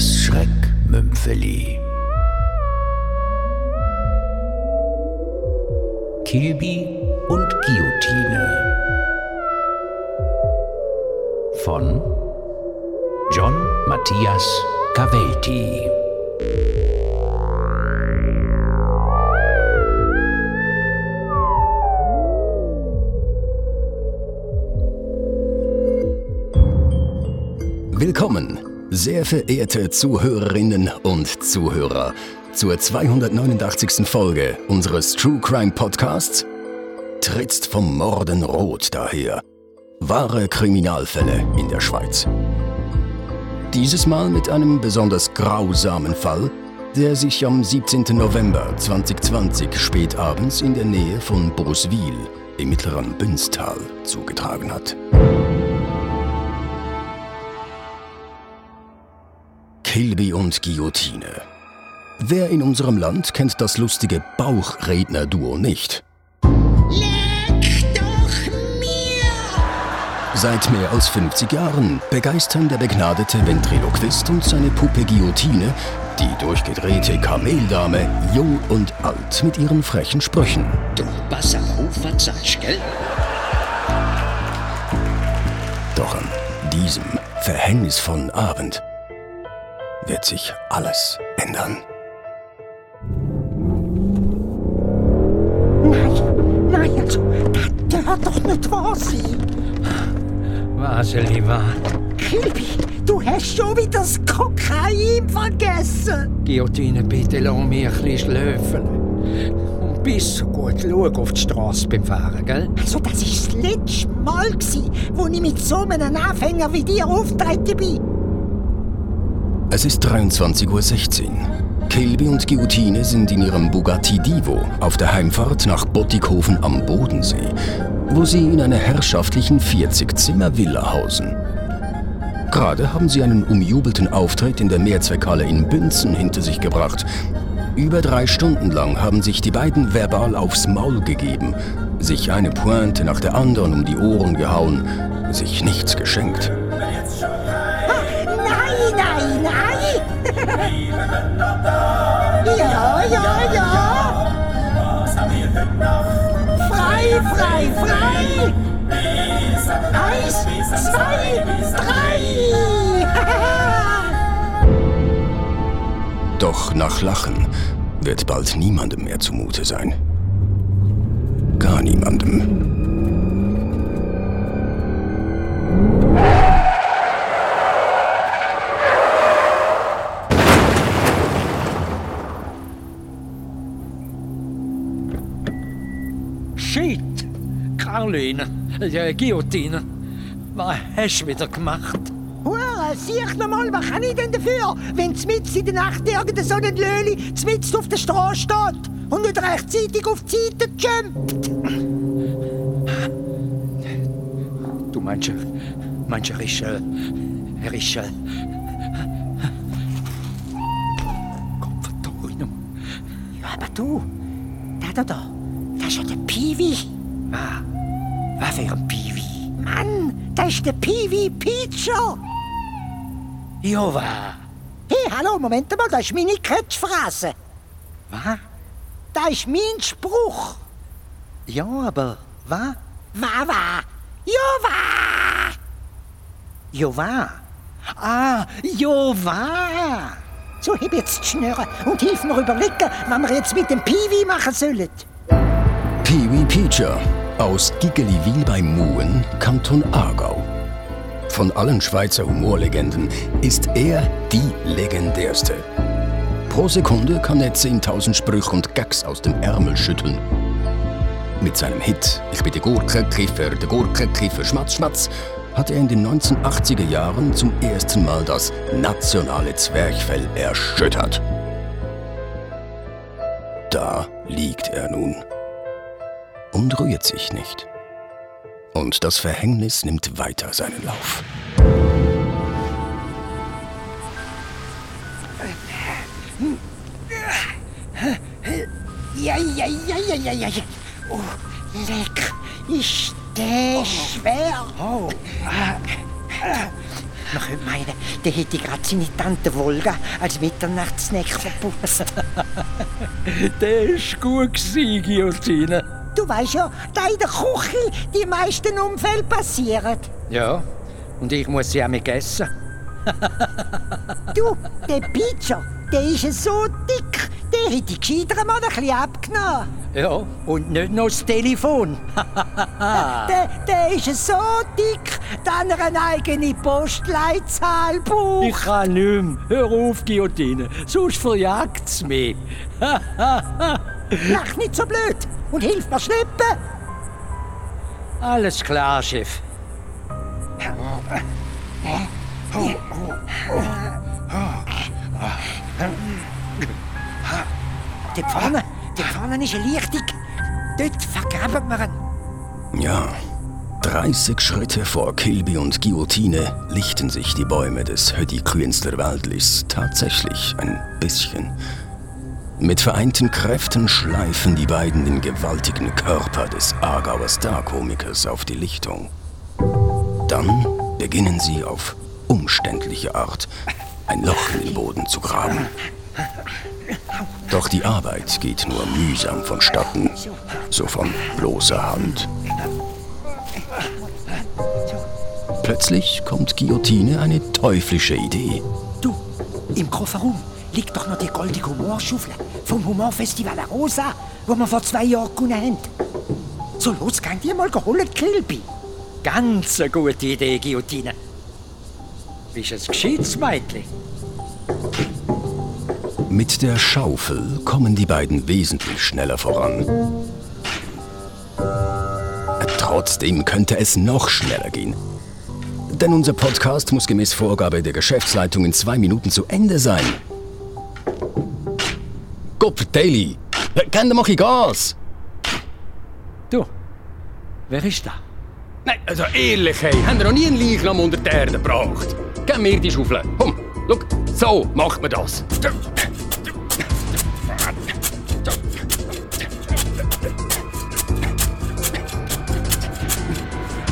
Das Schreckmümpfeli. Kilby und Guillotine. Von John Matthias Cavelti. Sehr verehrte Zuhörerinnen und Zuhörer, zur 289. Folge unseres True Crime Podcasts. Trittst vom Morden rot daher. Wahre Kriminalfälle in der Schweiz. Dieses Mal mit einem besonders grausamen Fall, der sich am 17. November 2020 spätabends in der Nähe von Boswil im mittleren Bünstal zugetragen hat. Kilby und Guillotine. Wer in unserem Land kennt das lustige Bauchredner-Duo nicht? Leck doch mir! Seit mehr als 50 Jahren begeistern der begnadete Ventriloquist und seine Puppe Guillotine die durchgedrehte Kameldame jung und alt mit ihren frechen Sprüchen. Du, pass aber auf, was sagst, gell? Doch an diesem verhängnisvollen Abend wird sich alles ändern. Nein, nein, also, das darf doch nicht wahr sein. Vaseli war. Kilby, du hast schon wieder das Kokain vergessen. Guillotine, bitte lass mich ein bisschen schlafen. Und bis so gut schau auf die Straße beim Fahren, gell? Also, das war das letzte Mal, wo ich mit so einem Anfänger wie dir auftreten bin. Es ist 23.16 Uhr. Kilby und Guillotine sind in ihrem Bugatti Divo auf der Heimfahrt nach Bottighofen am Bodensee, wo sie in einer herrschaftlichen 40-Zimmer-Villa hausen. Gerade haben sie einen umjubelten Auftritt in der Mehrzweckhalle in Bünzen hinter sich gebracht. Über drei Stunden lang haben sich die beiden verbal aufs Maul gegeben, sich eine Pointe nach der anderen um die Ohren gehauen, sich nichts geschenkt. Nein, ja, ja, ja! Frei, frei, frei! Eins, zwei, drei! Doch nach Lachen wird bald niemandem mehr zumute sein. Gar niemandem. Shit! Caroline, äh, Guillotine, was hast du wieder gemacht? Hure, sieh noch mal, was kann ich denn dafür, wenn mitten in der Nacht irgendein so ein Löli mitten auf der Straße steht und nicht rechtzeitig auf die Seite jumpt? Du meinst, er- meinst er ist, äh, er ist, äh... Gott verdammt. Ja, aber du, da, da, da, Ah, was für ein Piwi. Mann, das ist der Piwi Pizza. Was? Hey, hallo, Moment mal, das ist meine Catchphrase. Was? Das ist mein Spruch. Ja, aber was? Wa, wa. Ja, wa. Ja, was? Ah, was? So, heb jetzt die Schnürre und hilf mir überlegen, was wir jetzt mit dem Piwi machen sollen. Peacher aus Giggeliwil bei Muen, Kanton Aargau. Von allen Schweizer Humorlegenden ist er die legendärste. Pro Sekunde kann er 10.000 Sprüche und Gags aus dem Ärmel schütteln. Mit seinem Hit Ich bin der Gurkenkiffer, der Gurkenkiffer, Schmatz, Schmatz hat er in den 1980er Jahren zum ersten Mal das nationale Zwerchfell erschüttert. Da liegt er nun und rührt sich nicht. Und das Verhängnis nimmt weiter seinen Lauf. Ja, ja, ja, ja, ja, ja. Oh, leck. Ist der schwer. Oh, ah, Man könnte meinen, der hätte gerade seine Tante Wolga als Mitternachtssnack verputzt. Der ist gut Guillotine. Du weißt ja, da in der Küche die meisten Unfälle passieren. Ja, und ich muss sie auch mit essen. Du, der Pizza, der ist so dick, der hätte gescheiter mal ein bisschen abgenommen. Ja, und nicht noch das Telefon. Der, der ist so dick, dass er eine eigene Postleitzahl braucht. Ich kann nicht mehr. Hör auf, Guillotine, sonst verjagt's mich. Lach nicht so blöd und hilf mir schleppen. Alles klar, Chef. Dort vorne, dort vorne ist eine Lichtung. Dort vergraben wir ihn. Ja, 30 Schritte vor Kilby und Guillotine lichten sich die Bäume des Hödikünstler Waldlis tatsächlich ein bisschen. Mit vereinten Kräften schleifen die beiden den gewaltigen Körper des Aargauer Starkomikers auf die Lichtung. Dann beginnen sie auf umständliche Art ein Loch in den Boden zu graben. Doch die Arbeit geht nur mühsam vonstatten, so von bloßer Hand. Plötzlich kommt Guillotine eine teuflische Idee. Du, im Kofferraum liegt doch noch die goldige Humorschaufel vom Humorfestival Rosa, wo wir vor zwei Jahren gewonnen haben. So, los, gang die mal geholt, Kilby. Ganz eine gute Idee, Guillotine. Bist ein gescheites Mädchen. Mit der Schaufel kommen die beiden wesentlich schneller voran. Trotzdem könnte es noch schneller gehen. Denn unser Podcast muss gemäß Vorgabe der Geschäftsleitung in zwei Minuten zu Ende sein. Gup, Daily, kenn dir mal Gas! Du, wer ist da? Nein, also ehrlich, hey, haben wir noch nie einen Leichnam unter die Erde gebracht? Gib mir die Schaufel. Komm, schau, so macht man das.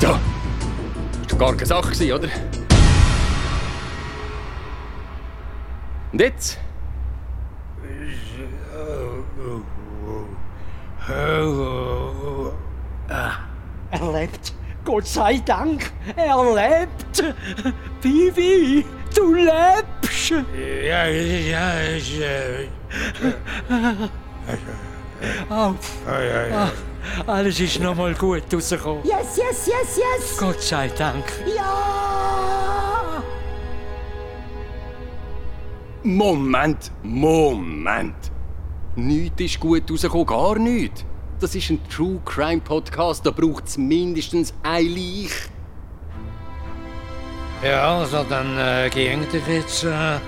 Ja, ist doch gar keine Sache, oder? Und jetzt? Er lebt. Gott sei Dank, er lebt. Vivi, du lebst. Ja, ja, äh, Oh, ja, ja, ja. alles ist noch mal gut rausgekommen. Yes, yes, yes, yes. Gott sei Dank. Ja. Moment, Moment. Nichts ist gut rausgekommen, gar nichts. Das ist ein True Crime Podcast, da braucht es mindestens ein Leich. Ja, also dann äh, ging ich jetzt, äh, äh,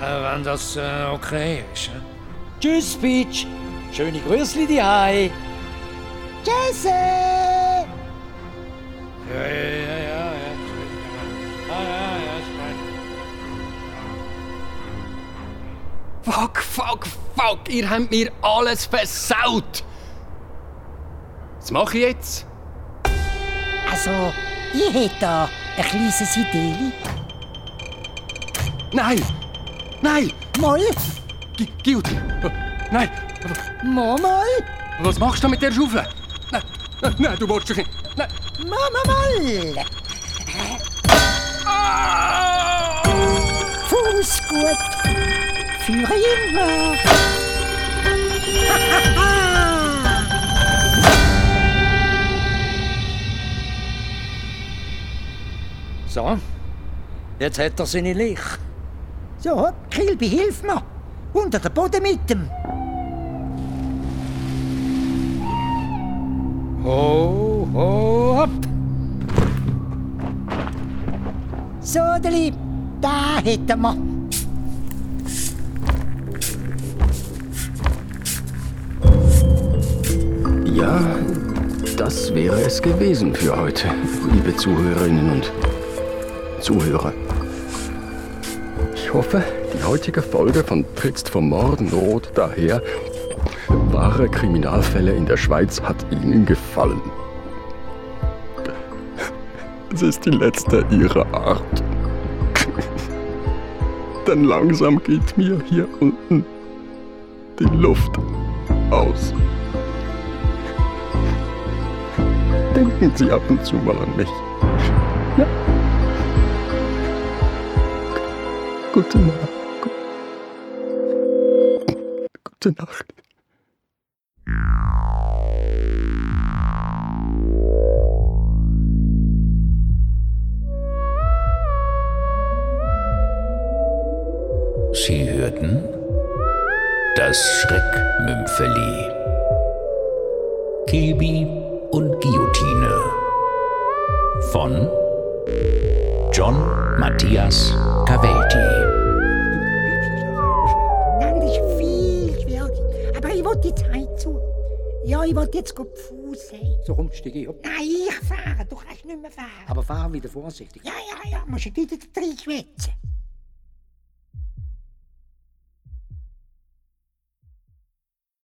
wenn das äh, okay ist. Äh. Tschüss, Peach. Schöne Grüßli die Hai. Jesse. Ja, ja, ja, ja. ja. Ah, ja, ja, ist fein. Fuck, fuck, fuck, ihr habt mir alles versaut. Was mache ich jetzt? Also, ich hätte da ein kleines Idee. Nein! Nein! Mal, Guilty! Nein! mal, Was machst du mit der Schaufel? Nein! Nein, nein du willst doch nicht! Nein! mal, mal, mal. Fuß gut. Führe immer. So, jetzt hat er seine Licht. So, Kilby, hilf mir. Unter den Boden mit dem. Ho, ho, hopp. So, Deli, da hätten wir. Ja, das wäre es gewesen für heute, liebe Zuhörerinnen und Zuhörer. Ich hoffe, die heutige Folge von Trittst vom Morgenrot daher wahre Kriminalfälle in der Schweiz hat Ihnen gefallen. Es ist die letzte ihrer Art. Dann langsam geht mir hier unten die Luft aus. Denken Sie ab und zu mal an mich. Ja. Gute Nacht. Gute Nacht. Matthias Cavelti. Das ist viel schwierig. Aber ich wollte die Zeit zu. Ja, ich wollte jetzt gut Fuß sein. So komm, steig ich ab. Nein, ich fahre. Du kannst nicht mehr fahren. Aber fahr wieder vorsichtig. Ja, ja, ja. Musst du wieder drin schwätzen.